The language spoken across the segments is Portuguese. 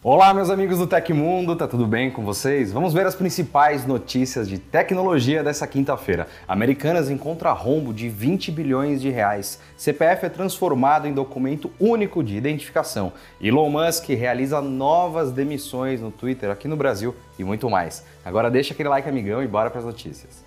Olá, meus amigos do Tecmundo, tá tudo bem com vocês? Vamos ver as principais notícias de tecnologia dessa quinta-feira. Americanas encontra rombo de 20 bilhões de reais. CPF é transformado em documento único de identificação. Elon Musk realiza novas demissões no Twitter aqui no Brasil e muito mais. Agora deixa aquele like amigão e bora para as notícias.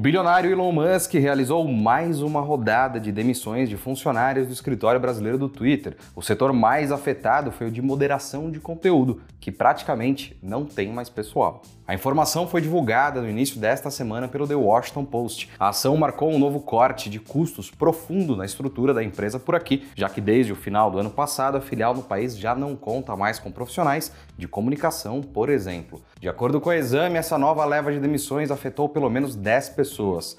Bilionário Elon Musk realizou mais uma rodada de demissões de funcionários do escritório brasileiro do Twitter. O setor mais afetado foi o de moderação de conteúdo, que praticamente não tem mais pessoal. A informação foi divulgada no início desta semana pelo The Washington Post. A ação marcou um novo corte de custos profundo na estrutura da empresa por aqui, já que desde o final do ano passado a filial no país já não conta mais com profissionais de comunicação, por exemplo. De acordo com o exame, essa nova leva de demissões afetou pelo menos 10 pessoas.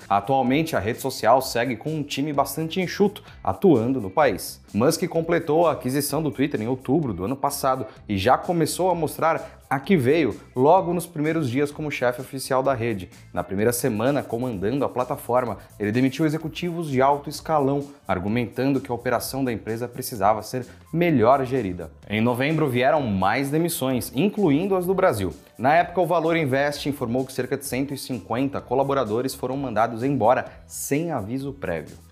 Atualmente, a rede social segue com um time bastante enxuto atuando no país. Musk completou a aquisição do Twitter em outubro do ano passado e já começou a mostrar a que veio logo nos primeiros dias como chefe oficial da rede. Na primeira semana comandando a plataforma, ele demitiu executivos de alto escalão, argumentando que a operação da empresa precisava ser melhor gerida. Em novembro vieram mais demissões, incluindo as do Brasil. Na época, o Valor Invest informou que cerca de 150 colaboradores foram mandados embora sem aviso prévio.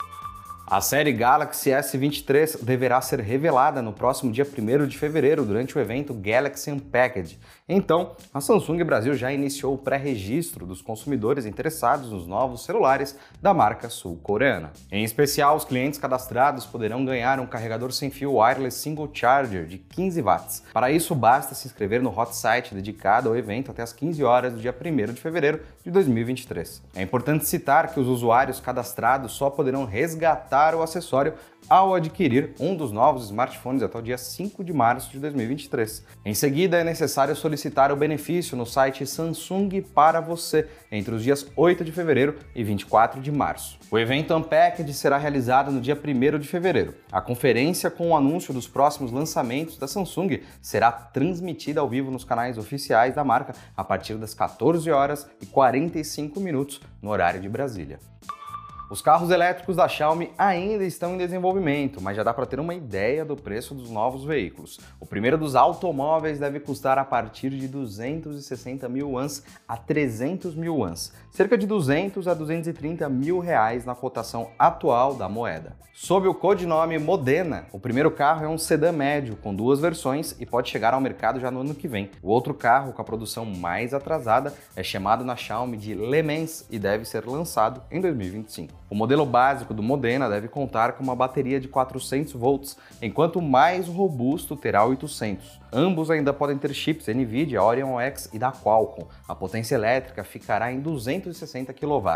A série Galaxy S23 deverá ser revelada no próximo dia 1 de fevereiro durante o evento Galaxy Unpacked. Então, a Samsung Brasil já iniciou o pré-registro dos consumidores interessados nos novos celulares da marca sul-coreana. Em especial, os clientes cadastrados poderão ganhar um carregador sem fio wireless single charger de 15 watts. Para isso, basta se inscrever no hot site dedicado ao evento até as 15 horas do dia 1 de fevereiro de 2023. É importante citar que os usuários cadastrados só poderão resgatar o acessório ao adquirir um dos novos smartphones até o dia 5 de março de 2023. Em seguida, é necessário solicitar o benefício no site Samsung para você entre os dias 8 de fevereiro e 24 de março. O evento Unpacked será realizado no dia 1 de fevereiro. A conferência com o anúncio dos próximos lançamentos da Samsung será transmitida ao vivo nos canais oficiais da marca a partir das 14 horas e 45 minutos no horário de Brasília. Os carros elétricos da Xiaomi ainda estão em desenvolvimento, mas já dá para ter uma ideia do preço dos novos veículos. O primeiro dos automóveis deve custar a partir de 260 mil yuans a 300 mil yuans, cerca de 200 a 230 mil reais na cotação atual da moeda. Sob o codinome Modena, o primeiro carro é um sedã médio com duas versões e pode chegar ao mercado já no ano que vem. O outro carro, com a produção mais atrasada, é chamado na Xiaomi de Le Mans e deve ser lançado em 2025. O modelo básico do Modena deve contar com uma bateria de 400 volts, enquanto o mais robusto terá 800. Ambos ainda podem ter chips NVIDIA, Orion X e da Qualcomm. A potência elétrica ficará em 260 kW.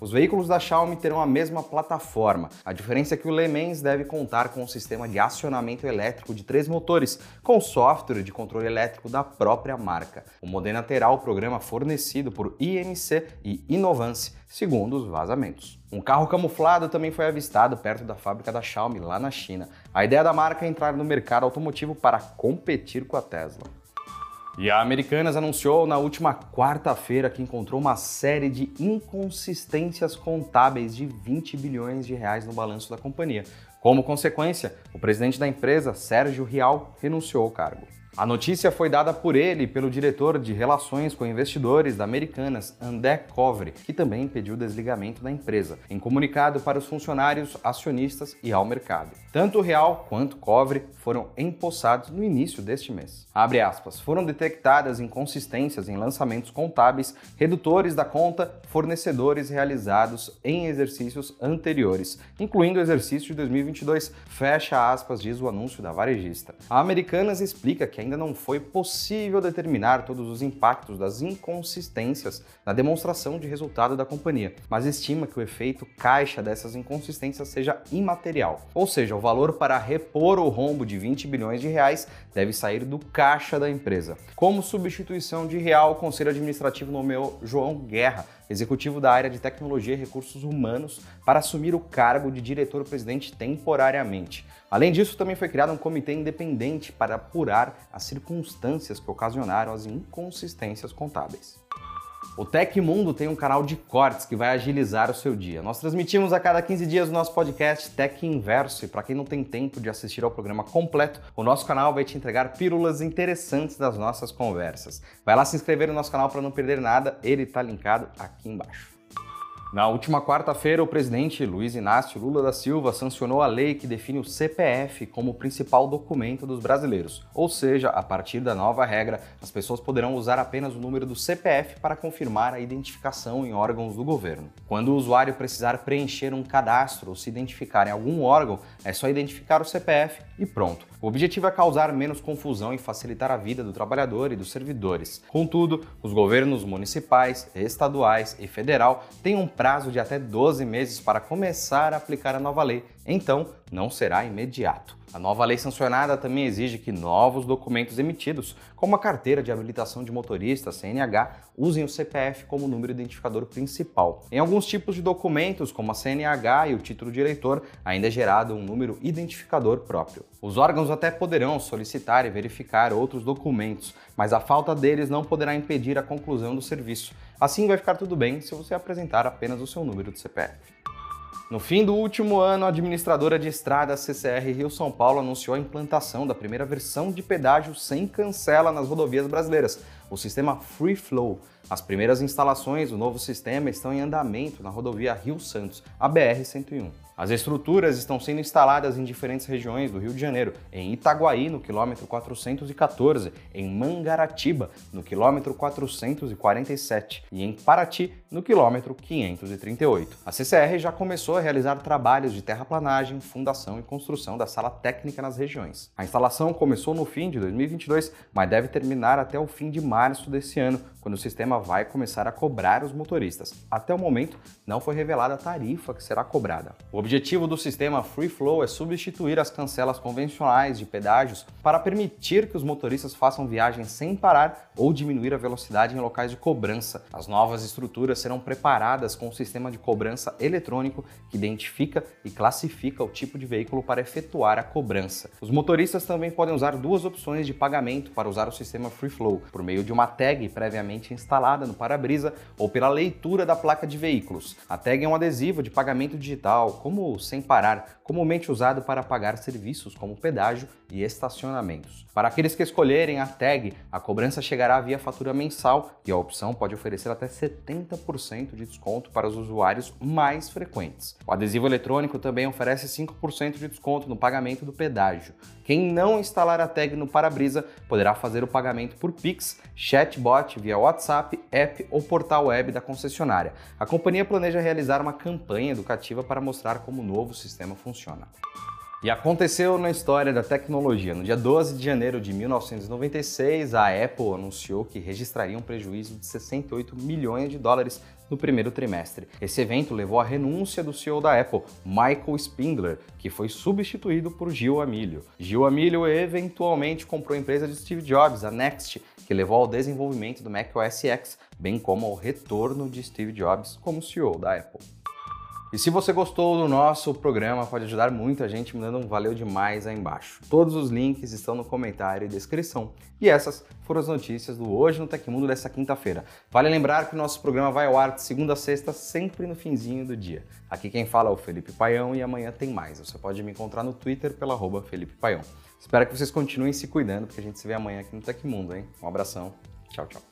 Os veículos da Xiaomi terão a mesma plataforma. A diferença é que o Le Mans deve contar com um sistema de acionamento elétrico de três motores, com software de controle elétrico da própria marca. O Modena terá o programa fornecido por IMC e Inovance, segundo os vazamentos. Um carro camuflado também foi avistado perto da fábrica da Xiaomi, lá na China. A ideia da marca é entrar no mercado automotivo para competir com a Tesla. E a Americanas anunciou na última quarta-feira que encontrou uma série de inconsistências contábeis de 20 bilhões de reais no balanço da companhia. Como consequência, o presidente da empresa, Sérgio Rial, renunciou ao cargo. A notícia foi dada por ele pelo diretor de Relações com Investidores da Americanas, André Covre, que também pediu desligamento da empresa, em comunicado para os funcionários, acionistas e ao mercado. Tanto Real quanto Covre foram empossados no início deste mês. Abre aspas, foram detectadas inconsistências em lançamentos contábeis, redutores da conta, fornecedores realizados em exercícios anteriores, incluindo o exercício de 2022, fecha aspas, diz o anúncio da varejista. A Americanas explica que ainda não foi possível determinar todos os impactos das inconsistências na demonstração de resultado da companhia, mas estima que o efeito caixa dessas inconsistências seja imaterial, ou seja, o valor para repor o rombo de 20 bilhões de reais deve sair do caixa da empresa. Como substituição de real, o Conselho Administrativo nomeou João Guerra executivo da área de tecnologia e recursos humanos, para assumir o cargo de diretor-presidente temporariamente. Além disso, também foi criado um comitê independente para apurar as circunstâncias que ocasionaram as inconsistências contábeis. O Tecmundo tem um canal de cortes que vai agilizar o seu dia. Nós transmitimos a cada 15 dias o nosso podcast Tech Inverso e para quem não tem tempo de assistir ao programa completo, o nosso canal vai te entregar pílulas interessantes das nossas conversas. Vai lá se inscrever no nosso canal para não perder nada, ele está linkado aqui embaixo. Na última quarta-feira, o presidente Luiz Inácio Lula da Silva sancionou a lei que define o CPF como o principal documento dos brasileiros. Ou seja, a partir da nova regra, as pessoas poderão usar apenas o número do CPF para confirmar a identificação em órgãos do governo. Quando o usuário precisar preencher um cadastro ou se identificar em algum órgão, é só identificar o CPF e pronto. O objetivo é causar menos confusão e facilitar a vida do trabalhador e dos servidores. Contudo, os governos municipais, estaduais e federal têm um prazo de até 12 meses para começar a aplicar a nova lei, então não será imediato. A nova lei sancionada também exige que novos documentos emitidos, como a carteira de habilitação de motorista, CNH, usem o CPF como número identificador principal. Em alguns tipos de documentos, como a CNH e o título de eleitor, ainda é gerado um número identificador próprio. Os órgãos até poderão solicitar e verificar outros documentos, mas a falta deles não poderá impedir a conclusão do serviço. Assim vai ficar tudo bem se você apresentar apenas o seu número de CPF. No fim do último ano, a administradora de estradas CCR Rio São Paulo anunciou a implantação da primeira versão de pedágio sem cancela nas rodovias brasileiras, o sistema Free Flow. As primeiras instalações do novo sistema estão em andamento na rodovia Rio Santos, a BR-101. As estruturas estão sendo instaladas em diferentes regiões do Rio de Janeiro, em Itaguaí, no quilômetro 414, em Mangaratiba, no quilômetro 447 e em Paraty, no quilômetro 538. A CCR já começou a realizar trabalhos de terraplanagem, fundação e construção da sala técnica nas regiões. A instalação começou no fim de 2022, mas deve terminar até o fim de março desse ano, quando o sistema vai começar a cobrar os motoristas. Até o momento, não foi revelada a tarifa que será cobrada. O objetivo do sistema Free Flow é substituir as cancelas convencionais de pedágios para permitir que os motoristas façam viagens sem parar ou diminuir a velocidade em locais de cobrança. As novas estruturas serão preparadas com um sistema de cobrança eletrônico que identifica e classifica o tipo de veículo para efetuar a cobrança. Os motoristas também podem usar duas opções de pagamento para usar o sistema Free Flow, por meio de uma tag previamente previamente instalada no para-brisa ou pela leitura da placa de veículos. A tag é um adesivo de pagamento digital, como sem parar, comumente usado para pagar serviços como pedágio e estacionamentos. Para aqueles que escolherem a tag, a cobrança chegará via fatura mensal e a opção pode oferecer até 70% de desconto para os usuários mais frequentes. O adesivo eletrônico também oferece 5% de desconto no pagamento do pedágio. Quem não instalar a tag no para-brisa poderá fazer o pagamento por Pix, chatbot via WhatsApp, app ou portal web da concessionária. A companhia planeja realizar uma campanha educativa para mostrar como o novo sistema funciona. E aconteceu na história da tecnologia. No dia 12 de janeiro de 1996, a Apple anunciou que registraria um prejuízo de 68 milhões de dólares no primeiro trimestre. Esse evento levou à renúncia do CEO da Apple, Michael Spindler, que foi substituído por Gil Amilio. Gil Amilio eventualmente comprou a empresa de Steve Jobs, a Next, que levou ao desenvolvimento do Mac OS X, bem como ao retorno de Steve Jobs como CEO da Apple. E se você gostou do nosso programa, pode ajudar muito a gente me dando um valeu demais aí embaixo. Todos os links estão no comentário e descrição. E essas foram as notícias do Hoje no Tecmundo dessa quinta-feira. Vale lembrar que o nosso programa vai ao ar de segunda a sexta, sempre no finzinho do dia. Aqui quem fala é o Felipe Paião e amanhã tem mais. Você pode me encontrar no Twitter pela arroba Felipe Paião. Espero que vocês continuem se cuidando, porque a gente se vê amanhã aqui no Tecmundo, hein? Um abração. Tchau, tchau.